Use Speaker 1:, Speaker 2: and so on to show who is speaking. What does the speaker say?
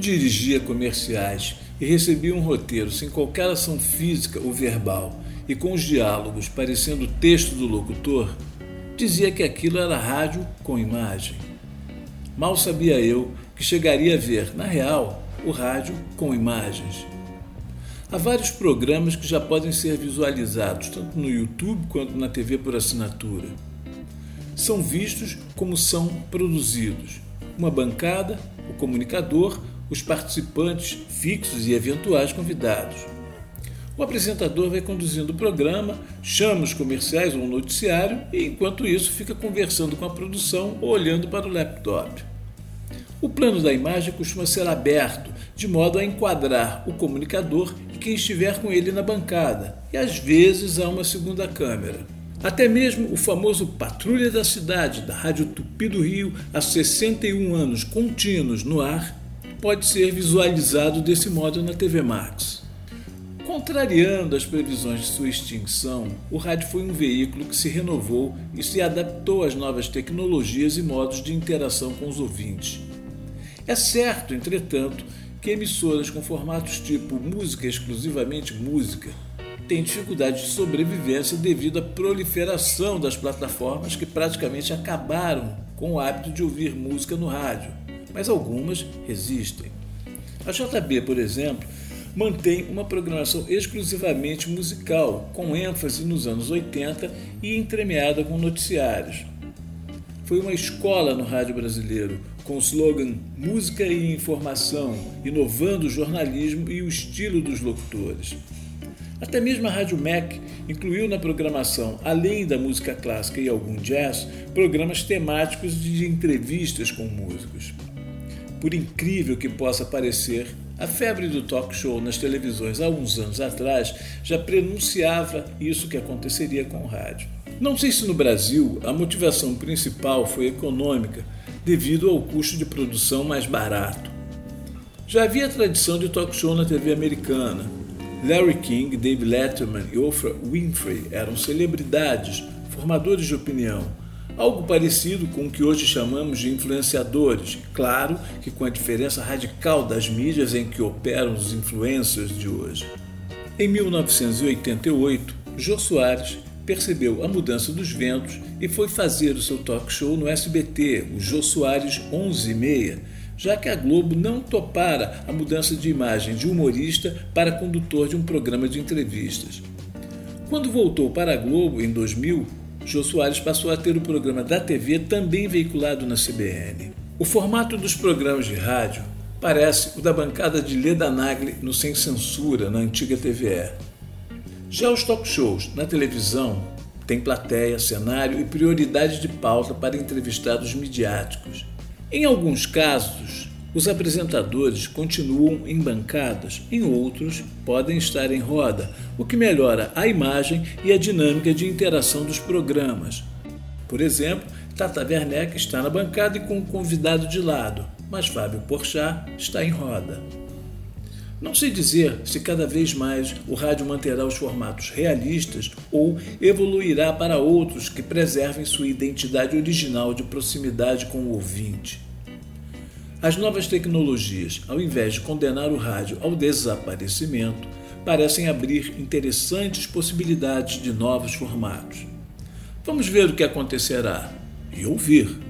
Speaker 1: Dirigia comerciais e recebia um roteiro sem qualquer ação física ou verbal e com os diálogos parecendo o texto do locutor, dizia que aquilo era rádio com imagem. Mal sabia eu que chegaria a ver, na real, o rádio com imagens. Há vários programas que já podem ser visualizados, tanto no YouTube quanto na TV por assinatura. São vistos como são produzidos. Uma bancada, o comunicador, os participantes fixos e eventuais convidados. O apresentador vai conduzindo o programa, chama os comerciais ou um noticiário e, enquanto isso, fica conversando com a produção ou olhando para o laptop. O plano da imagem costuma ser aberto, de modo a enquadrar o comunicador e quem estiver com ele na bancada, e às vezes há uma segunda câmera. Até mesmo o famoso Patrulha da Cidade, da Rádio Tupi do Rio, há 61 anos contínuos no ar, pode ser visualizado desse modo na TV Max. Contrariando as previsões de sua extinção, o rádio foi um veículo que se renovou e se adaptou às novas tecnologias e modos de interação com os ouvintes. É certo, entretanto, que emissoras com formatos tipo música exclusivamente música têm dificuldade de sobrevivência devido à proliferação das plataformas que praticamente acabaram com o hábito de ouvir música no rádio mas algumas resistem. A JB, por exemplo, mantém uma programação exclusivamente musical, com ênfase nos anos 80 e entremeada com noticiários. Foi uma escola no rádio brasileiro, com o slogan Música e Informação, inovando o jornalismo e o estilo dos locutores. Até mesmo a Rádio MEC incluiu na programação, além da música clássica e algum jazz, programas temáticos de entrevistas com músicos. Por incrível que possa parecer, a febre do talk show nas televisões há uns anos atrás já prenunciava isso que aconteceria com o rádio. Não sei se no Brasil a motivação principal foi econômica, devido ao custo de produção mais barato. Já havia tradição de talk show na TV americana. Larry King, Dave Letterman e Oprah Winfrey eram celebridades, formadores de opinião, algo parecido com o que hoje chamamos de influenciadores, claro que com a diferença radical das mídias em que operam os influencers de hoje. Em 1988, Jô Soares percebeu a mudança dos ventos e foi fazer o seu talk show no SBT, o Jô Soares 11 e meia, já que a Globo não topara a mudança de imagem de humorista para condutor de um programa de entrevistas. Quando voltou para a Globo em 2000, Jô Soares passou a ter o programa da TV também veiculado na CBN. O formato dos programas de rádio parece o da bancada de Leda Nagli no Sem Censura, na antiga TVE. Já os talk shows na televisão têm plateia, cenário e prioridade de pauta para entrevistados midiáticos. Em alguns casos, os apresentadores continuam em bancadas, em outros podem estar em roda, o que melhora a imagem e a dinâmica de interação dos programas. Por exemplo, Tata Werneck está na bancada e com o convidado de lado, mas Fábio Porchat está em roda. Não sei dizer se cada vez mais o rádio manterá os formatos realistas ou evoluirá para outros que preservem sua identidade original de proximidade com o ouvinte. As novas tecnologias, ao invés de condenar o rádio ao desaparecimento, parecem abrir interessantes possibilidades de novos formatos. Vamos ver o que acontecerá e ouvir.